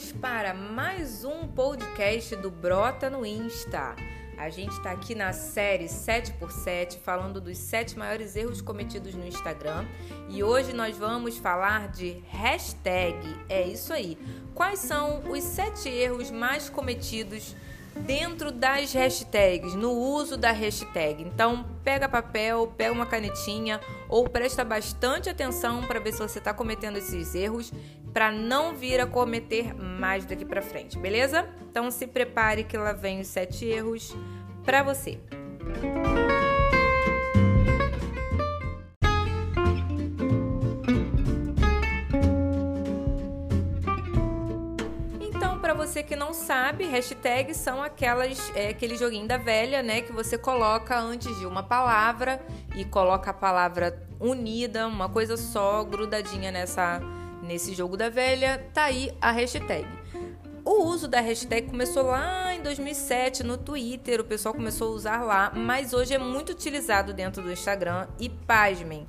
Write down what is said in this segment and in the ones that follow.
Vamos para mais um podcast do Brota no Insta. A gente está aqui na série 7x7 falando dos sete maiores erros cometidos no Instagram e hoje nós vamos falar de hashtag. É isso aí. Quais são os sete erros mais cometidos dentro das hashtags, no uso da hashtag. Então, pega papel, pega uma canetinha ou presta bastante atenção para ver se você está cometendo esses erros para não vir a cometer mais daqui para frente, beleza? Então, se prepare que lá vem os sete erros para você. Você que não sabe, hashtags são aquelas, é, aquele joguinho da velha, né? Que você coloca antes de uma palavra e coloca a palavra unida, uma coisa só, grudadinha nessa, nesse jogo da velha. Tá aí a hashtag. O uso da hashtag começou lá em 2007 no Twitter, o pessoal começou a usar lá, mas hoje é muito utilizado dentro do Instagram e pasmem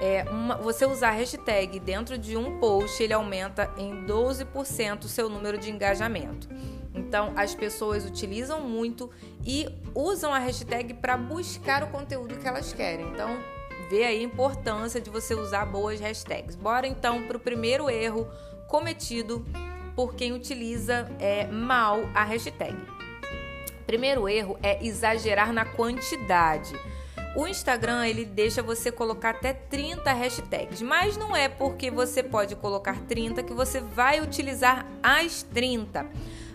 é, uma, você usar hashtag dentro de um post, ele aumenta em 12% o seu número de engajamento. Então, as pessoas utilizam muito e usam a hashtag para buscar o conteúdo que elas querem. Então, vê aí a importância de você usar boas hashtags. Bora então para o primeiro erro cometido por quem utiliza é, mal a hashtag. Primeiro erro é exagerar na quantidade. O Instagram ele deixa você colocar até 30 hashtags, mas não é porque você pode colocar 30 que você vai utilizar as 30.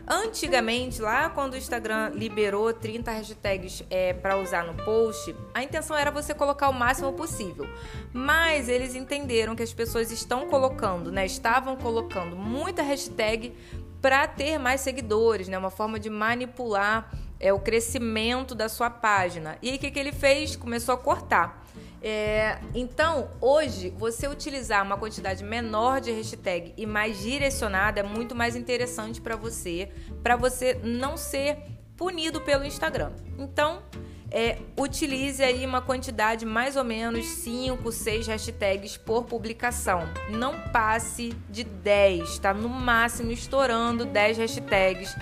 Antigamente, lá quando o Instagram liberou 30 hashtags é, para usar no post, a intenção era você colocar o máximo possível. Mas eles entenderam que as pessoas estão colocando, né? Estavam colocando muita hashtag para ter mais seguidores, né? Uma forma de manipular é o crescimento da sua página. E o que, que ele fez? Começou a cortar. É, então, hoje, você utilizar uma quantidade menor de hashtag e mais direcionada é muito mais interessante para você, para você não ser punido pelo Instagram. Então, é, utilize aí uma quantidade mais ou menos 5, 6 hashtags por publicação. Não passe de 10, tá? No máximo estourando 10 hashtags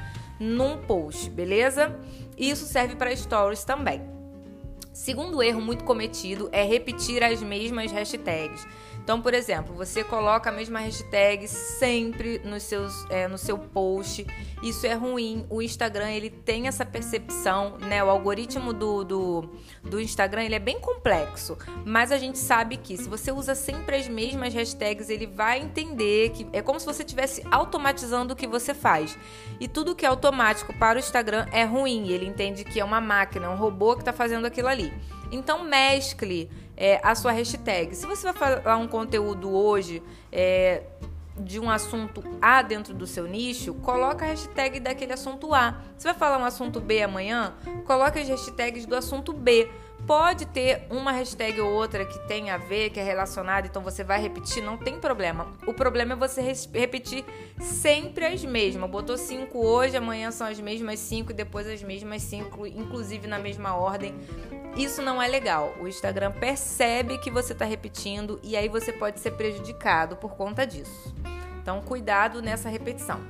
num post, beleza? Isso serve para stories também. Segundo erro muito cometido é repetir as mesmas hashtags. Então, por exemplo, você coloca a mesma hashtag sempre nos seus, é, no seu post. Isso é ruim. O Instagram ele tem essa percepção, né? O algoritmo do, do, do Instagram ele é bem complexo. Mas a gente sabe que se você usa sempre as mesmas hashtags, ele vai entender que é como se você estivesse automatizando o que você faz. E tudo que é automático para o Instagram é ruim. Ele entende que é uma máquina, um robô que está fazendo aquilo ali. Então mescle é, a sua hashtag. Se você vai falar um conteúdo hoje é, de um assunto A dentro do seu nicho, coloca a hashtag daquele assunto A. Se vai falar um assunto B amanhã, coloca as hashtags do assunto B. Pode ter uma hashtag ou outra que tem a ver, que é relacionada, então você vai repetir, não tem problema. O problema é você repetir sempre as mesmas. Botou cinco hoje, amanhã são as mesmas cinco e depois as mesmas cinco, inclusive na mesma ordem. Isso não é legal. O Instagram percebe que você está repetindo e aí você pode ser prejudicado por conta disso. Então, cuidado nessa repetição.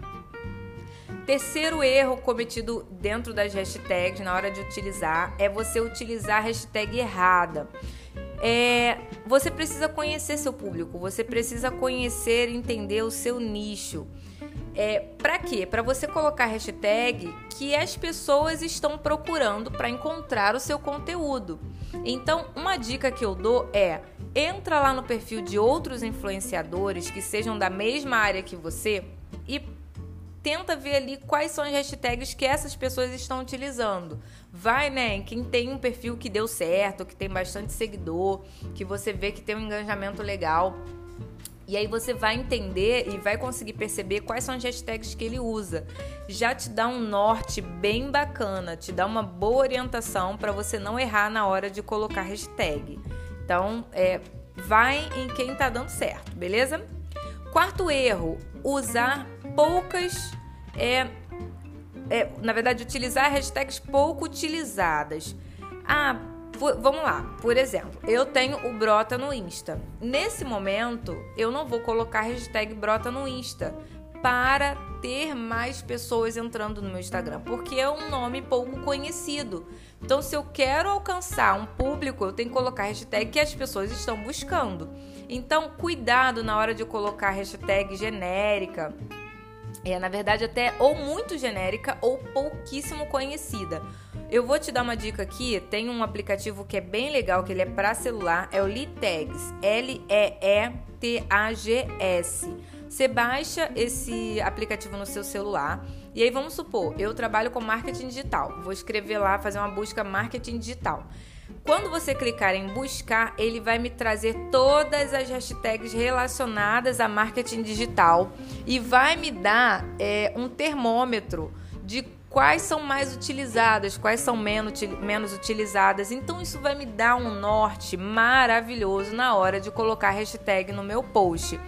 Terceiro erro cometido dentro das hashtags na hora de utilizar é você utilizar a hashtag errada. É, você precisa conhecer seu público, você precisa conhecer entender o seu nicho. É, para quê? Para você colocar hashtag que as pessoas estão procurando para encontrar o seu conteúdo. Então, uma dica que eu dou é: entra lá no perfil de outros influenciadores que sejam da mesma área que você e tenta ver ali quais são as hashtags que essas pessoas estão utilizando. Vai, né, em quem tem um perfil que deu certo, que tem bastante seguidor, que você vê que tem um engajamento legal e aí você vai entender e vai conseguir perceber quais são as hashtags que ele usa. Já te dá um norte bem bacana, te dá uma boa orientação para você não errar na hora de colocar hashtag. Então, é, vai em quem tá dando certo, beleza? Quarto erro, usar poucas é, é, na verdade, utilizar hashtags pouco utilizadas. Ah, vamos lá, por exemplo, eu tenho o Brota no Insta. Nesse momento, eu não vou colocar hashtag Brota no Insta, para ter mais pessoas entrando no meu Instagram, porque é um nome pouco conhecido. Então, se eu quero alcançar um público, eu tenho que colocar hashtag que as pessoas estão buscando. Então, cuidado na hora de colocar hashtag genérica. É, na verdade, até ou muito genérica ou pouquíssimo conhecida. Eu vou te dar uma dica aqui. Tem um aplicativo que é bem legal, que ele é para celular, é o Litags, L-E-E-T-A-G-S. Você baixa esse aplicativo no seu celular e aí vamos supor, eu trabalho com marketing digital. Vou escrever lá, fazer uma busca marketing digital. Quando você clicar em buscar, ele vai me trazer todas as hashtags relacionadas a marketing digital e vai me dar é, um termômetro de quais são mais utilizadas, quais são menos, menos utilizadas. Então isso vai me dar um norte maravilhoso na hora de colocar hashtag no meu post.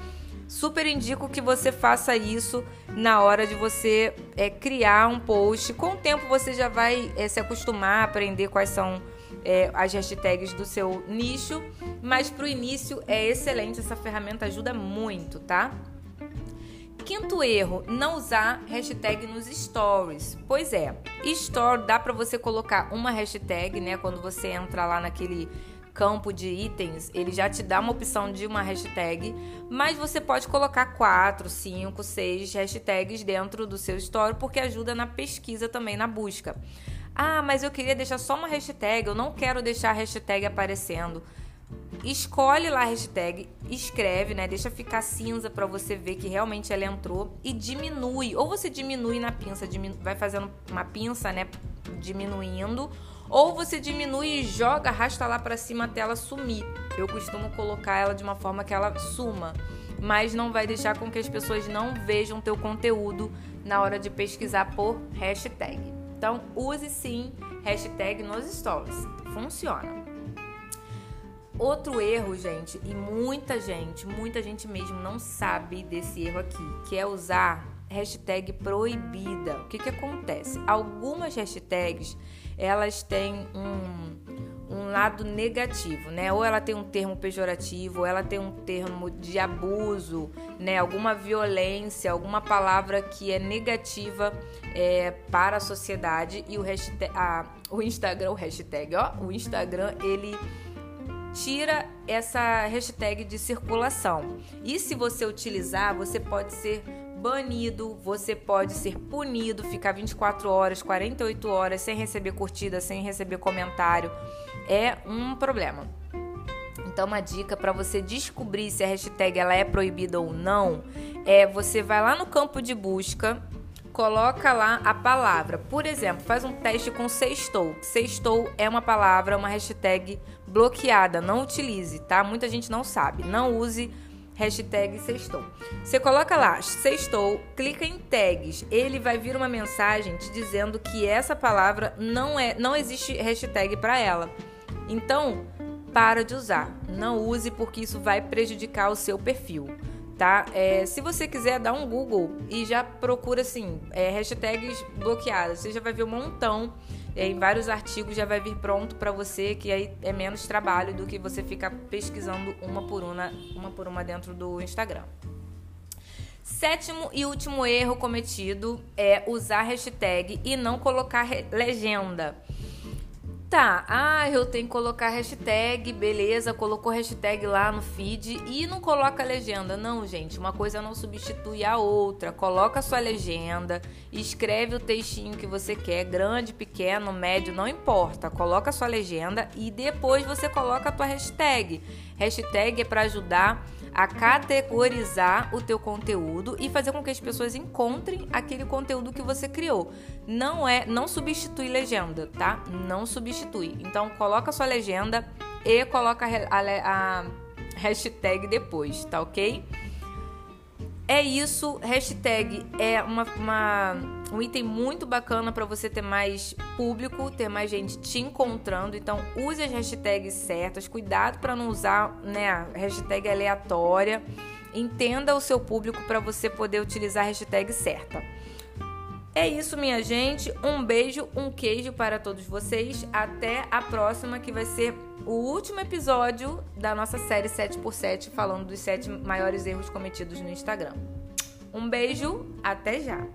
Super indico que você faça isso na hora de você é, criar um post. Com o tempo você já vai é, se acostumar a aprender quais são é, as hashtags do seu nicho, mas para o início é excelente, essa ferramenta ajuda muito, tá? Quinto erro, não usar hashtag nos stories. Pois é, store dá para você colocar uma hashtag, né? Quando você entra lá naquele campo de itens, ele já te dá uma opção de uma hashtag, mas você pode colocar quatro, cinco, seis hashtags dentro do seu story porque ajuda na pesquisa também, na busca. Ah, mas eu queria deixar só uma hashtag, eu não quero deixar a hashtag aparecendo. Escolhe lá a hashtag, escreve, né? Deixa ficar cinza para você ver que realmente ela entrou e diminui. Ou você diminui na pinça, vai fazendo uma pinça, né? Diminuindo ou você diminui e joga, arrasta lá para cima até ela sumir. Eu costumo colocar ela de uma forma que ela suma, mas não vai deixar com que as pessoas não vejam teu conteúdo na hora de pesquisar por hashtag. Então, use sim hashtag nos stories. Funciona. Outro erro, gente, e muita gente, muita gente mesmo não sabe desse erro aqui, que é usar hashtag proibida. O que, que acontece? Algumas hashtags elas têm um, um lado negativo, né? Ou ela tem um termo pejorativo, ou ela tem um termo de abuso, né? Alguma violência, alguma palavra que é negativa é, para a sociedade e o hashtag, a, o Instagram, o hashtag, ó, o Instagram ele tira essa hashtag de circulação. E se você utilizar, você pode ser banido, você pode ser punido, ficar 24 horas, 48 horas sem receber curtida, sem receber comentário. É um problema. Então, uma dica para você descobrir se a hashtag ela é proibida ou não é você vai lá no campo de busca, coloca lá a palavra. Por exemplo, faz um teste com sextou. Sextou é uma palavra, uma hashtag bloqueada. Não utilize, tá? Muita gente não sabe. Não use hashtag sextou. Você coloca lá, sextou, clica em tags, ele vai vir uma mensagem te dizendo que essa palavra não é, não existe hashtag para ela. Então, para de usar. Não use porque isso vai prejudicar o seu perfil. Tá? É, se você quiser dar um Google e já procura assim, é, hashtags bloqueadas, você já vai ver um montão em vários artigos já vai vir pronto para você, que aí é menos trabalho do que você ficar pesquisando uma por uma, uma por uma dentro do Instagram. Sétimo e último erro cometido é usar hashtag e não colocar legenda. Tá, ah, eu tenho que colocar hashtag, beleza, colocou hashtag lá no feed e não coloca legenda. Não, gente, uma coisa não substitui a outra. Coloca a sua legenda, escreve o textinho que você quer, grande, pequeno, médio, não importa. Coloca a sua legenda e depois você coloca a tua hashtag. Hashtag é para ajudar a categorizar o teu conteúdo e fazer com que as pessoas encontrem aquele conteúdo que você criou. Não é, não substitui legenda, tá? Não substitui. Então coloca a sua legenda e coloca a, a, a hashtag depois, tá ok? É isso, hashtag é uma, uma um item muito bacana para você ter mais público, ter mais gente te encontrando. Então, use as hashtags certas, cuidado para não usar né, hashtag aleatória. Entenda o seu público para você poder utilizar a hashtag certa. É isso, minha gente. Um beijo, um queijo para todos vocês. Até a próxima, que vai ser o último episódio da nossa série 7x7, falando dos 7 maiores erros cometidos no Instagram. Um beijo, até já!